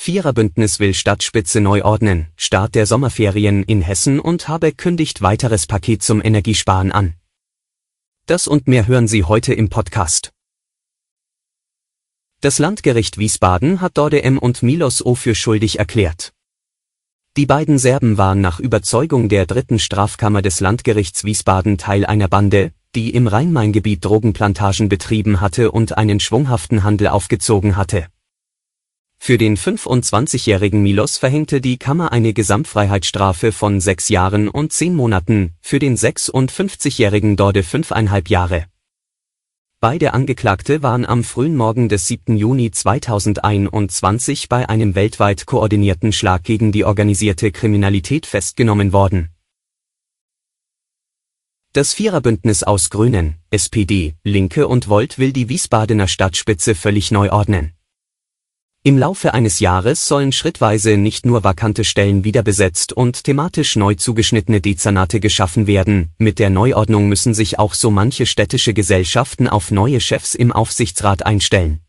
Viererbündnis will Stadtspitze neu ordnen, Start der Sommerferien in Hessen und Habeck kündigt weiteres Paket zum Energiesparen an. Das und mehr hören Sie heute im Podcast. Das Landgericht Wiesbaden hat Dorde M. und Milos O. für schuldig erklärt. Die beiden Serben waren nach Überzeugung der dritten Strafkammer des Landgerichts Wiesbaden Teil einer Bande, die im Rhein-Main-Gebiet Drogenplantagen betrieben hatte und einen schwunghaften Handel aufgezogen hatte. Für den 25-jährigen Milos verhängte die Kammer eine Gesamtfreiheitsstrafe von sechs Jahren und zehn Monaten, für den 56-jährigen Dorde fünfeinhalb Jahre. Beide Angeklagte waren am frühen Morgen des 7. Juni 2021 bei einem weltweit koordinierten Schlag gegen die organisierte Kriminalität festgenommen worden. Das Viererbündnis aus Grünen, SPD, Linke und Volt will die Wiesbadener Stadtspitze völlig neu ordnen. Im Laufe eines Jahres sollen schrittweise nicht nur vakante Stellen wieder besetzt und thematisch neu zugeschnittene Dezernate geschaffen werden, mit der Neuordnung müssen sich auch so manche städtische Gesellschaften auf neue Chefs im Aufsichtsrat einstellen.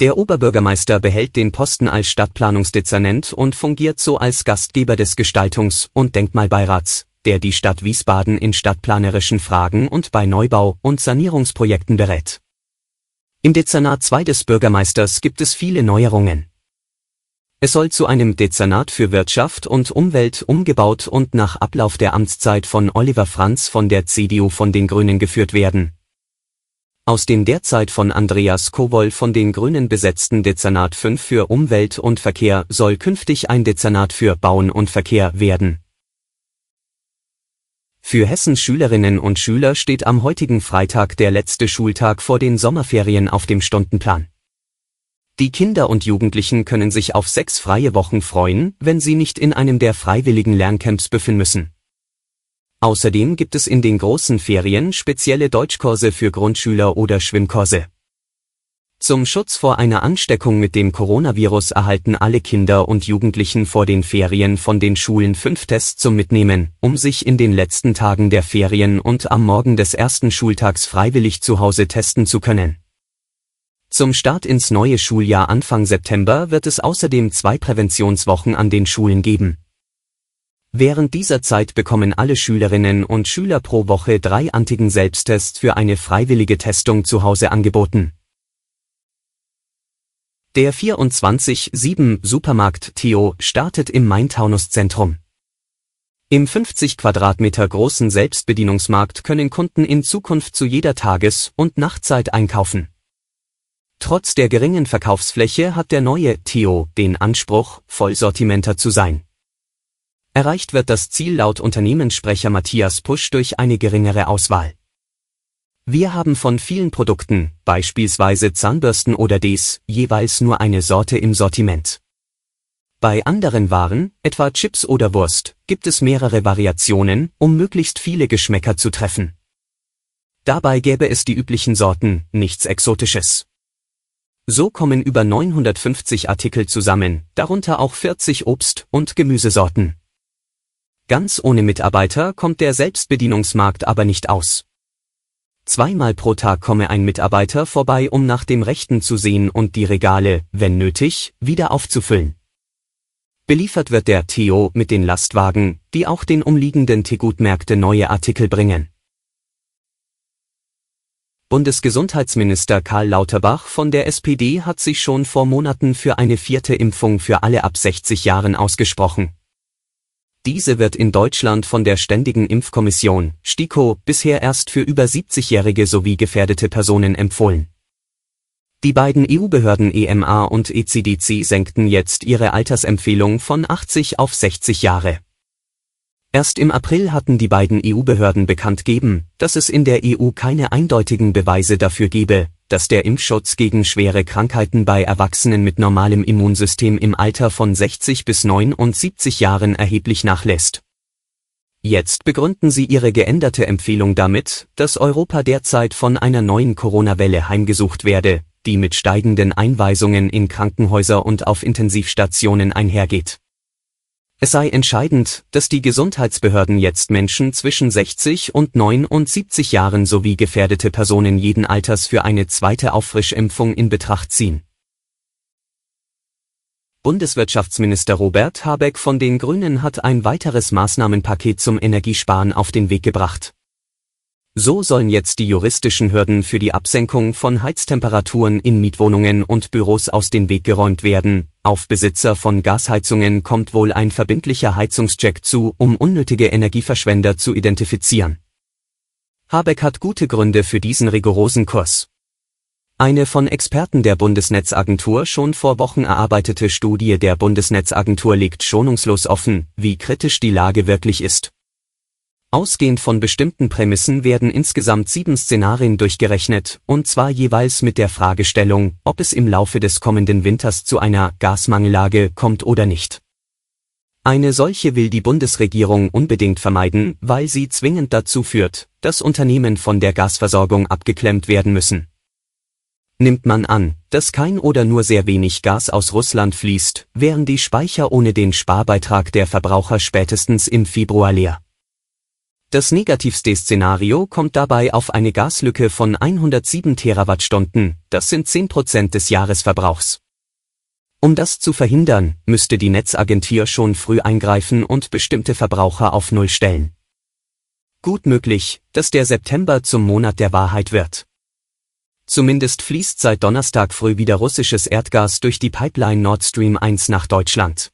Der Oberbürgermeister behält den Posten als Stadtplanungsdezernent und fungiert so als Gastgeber des Gestaltungs- und Denkmalbeirats, der die Stadt Wiesbaden in stadtplanerischen Fragen und bei Neubau- und Sanierungsprojekten berät. Im Dezernat 2 des Bürgermeisters gibt es viele Neuerungen. Es soll zu einem Dezernat für Wirtschaft und Umwelt umgebaut und nach Ablauf der Amtszeit von Oliver Franz von der CDU von den Grünen geführt werden. Aus dem derzeit von Andreas Kowol von den Grünen besetzten Dezernat 5 für Umwelt und Verkehr soll künftig ein Dezernat für Bauen und Verkehr werden. Für Hessens Schülerinnen und Schüler steht am heutigen Freitag der letzte Schultag vor den Sommerferien auf dem Stundenplan. Die Kinder und Jugendlichen können sich auf sechs freie Wochen freuen, wenn sie nicht in einem der freiwilligen Lerncamps büffeln müssen. Außerdem gibt es in den großen Ferien spezielle Deutschkurse für Grundschüler oder Schwimmkurse. Zum Schutz vor einer Ansteckung mit dem Coronavirus erhalten alle Kinder und Jugendlichen vor den Ferien von den Schulen fünf Tests zum Mitnehmen, um sich in den letzten Tagen der Ferien und am Morgen des ersten Schultags freiwillig zu Hause testen zu können. Zum Start ins neue Schuljahr Anfang September wird es außerdem zwei Präventionswochen an den Schulen geben. Während dieser Zeit bekommen alle Schülerinnen und Schüler pro Woche drei Antigen-Selbsttests für eine freiwillige Testung zu Hause angeboten. Der 24-7 Supermarkt Theo startet im Main-Taunus-Zentrum. Im 50 Quadratmeter großen Selbstbedienungsmarkt können Kunden in Zukunft zu jeder Tages- und Nachtzeit einkaufen. Trotz der geringen Verkaufsfläche hat der neue Theo den Anspruch, Vollsortimenter zu sein. Erreicht wird das Ziel laut Unternehmenssprecher Matthias Pusch durch eine geringere Auswahl. Wir haben von vielen Produkten, beispielsweise Zahnbürsten oder Ds, jeweils nur eine Sorte im Sortiment. Bei anderen Waren, etwa Chips oder Wurst, gibt es mehrere Variationen, um möglichst viele Geschmäcker zu treffen. Dabei gäbe es die üblichen Sorten, nichts Exotisches. So kommen über 950 Artikel zusammen, darunter auch 40 Obst- und Gemüsesorten. Ganz ohne Mitarbeiter kommt der Selbstbedienungsmarkt aber nicht aus. Zweimal pro Tag komme ein Mitarbeiter vorbei, um nach dem Rechten zu sehen und die Regale, wenn nötig, wieder aufzufüllen. Beliefert wird der Theo mit den Lastwagen, die auch den umliegenden Tegutmärkte neue Artikel bringen. Bundesgesundheitsminister Karl Lauterbach von der SPD hat sich schon vor Monaten für eine vierte Impfung für alle ab 60 Jahren ausgesprochen. Diese wird in Deutschland von der Ständigen Impfkommission, STIKO, bisher erst für über 70-Jährige sowie gefährdete Personen empfohlen. Die beiden EU-Behörden EMA und ECDC senkten jetzt ihre Altersempfehlung von 80 auf 60 Jahre. Erst im April hatten die beiden EU-Behörden bekannt geben, dass es in der EU keine eindeutigen Beweise dafür gebe, dass der Impfschutz gegen schwere Krankheiten bei Erwachsenen mit normalem Immunsystem im Alter von 60 bis 79 Jahren erheblich nachlässt. Jetzt begründen sie ihre geänderte Empfehlung damit, dass Europa derzeit von einer neuen Corona-Welle heimgesucht werde, die mit steigenden Einweisungen in Krankenhäuser und auf Intensivstationen einhergeht. Es sei entscheidend, dass die Gesundheitsbehörden jetzt Menschen zwischen 60 und 79 Jahren sowie gefährdete Personen jeden Alters für eine zweite Auffrischimpfung in Betracht ziehen. Bundeswirtschaftsminister Robert Habeck von den Grünen hat ein weiteres Maßnahmenpaket zum Energiesparen auf den Weg gebracht. So sollen jetzt die juristischen Hürden für die Absenkung von Heiztemperaturen in Mietwohnungen und Büros aus dem Weg geräumt werden. Auf Besitzer von Gasheizungen kommt wohl ein verbindlicher Heizungscheck zu, um unnötige Energieverschwender zu identifizieren. Habeck hat gute Gründe für diesen rigorosen Kurs. Eine von Experten der Bundesnetzagentur schon vor Wochen erarbeitete Studie der Bundesnetzagentur legt schonungslos offen, wie kritisch die Lage wirklich ist. Ausgehend von bestimmten Prämissen werden insgesamt sieben Szenarien durchgerechnet, und zwar jeweils mit der Fragestellung, ob es im Laufe des kommenden Winters zu einer Gasmangellage kommt oder nicht. Eine solche will die Bundesregierung unbedingt vermeiden, weil sie zwingend dazu führt, dass Unternehmen von der Gasversorgung abgeklemmt werden müssen. Nimmt man an, dass kein oder nur sehr wenig Gas aus Russland fließt, wären die Speicher ohne den Sparbeitrag der Verbraucher spätestens im Februar leer. Das negativste Szenario kommt dabei auf eine Gaslücke von 107 Terawattstunden, das sind 10 Prozent des Jahresverbrauchs. Um das zu verhindern, müsste die Netzagentur schon früh eingreifen und bestimmte Verbraucher auf Null stellen. Gut möglich, dass der September zum Monat der Wahrheit wird. Zumindest fließt seit Donnerstag früh wieder russisches Erdgas durch die Pipeline Nord Stream 1 nach Deutschland.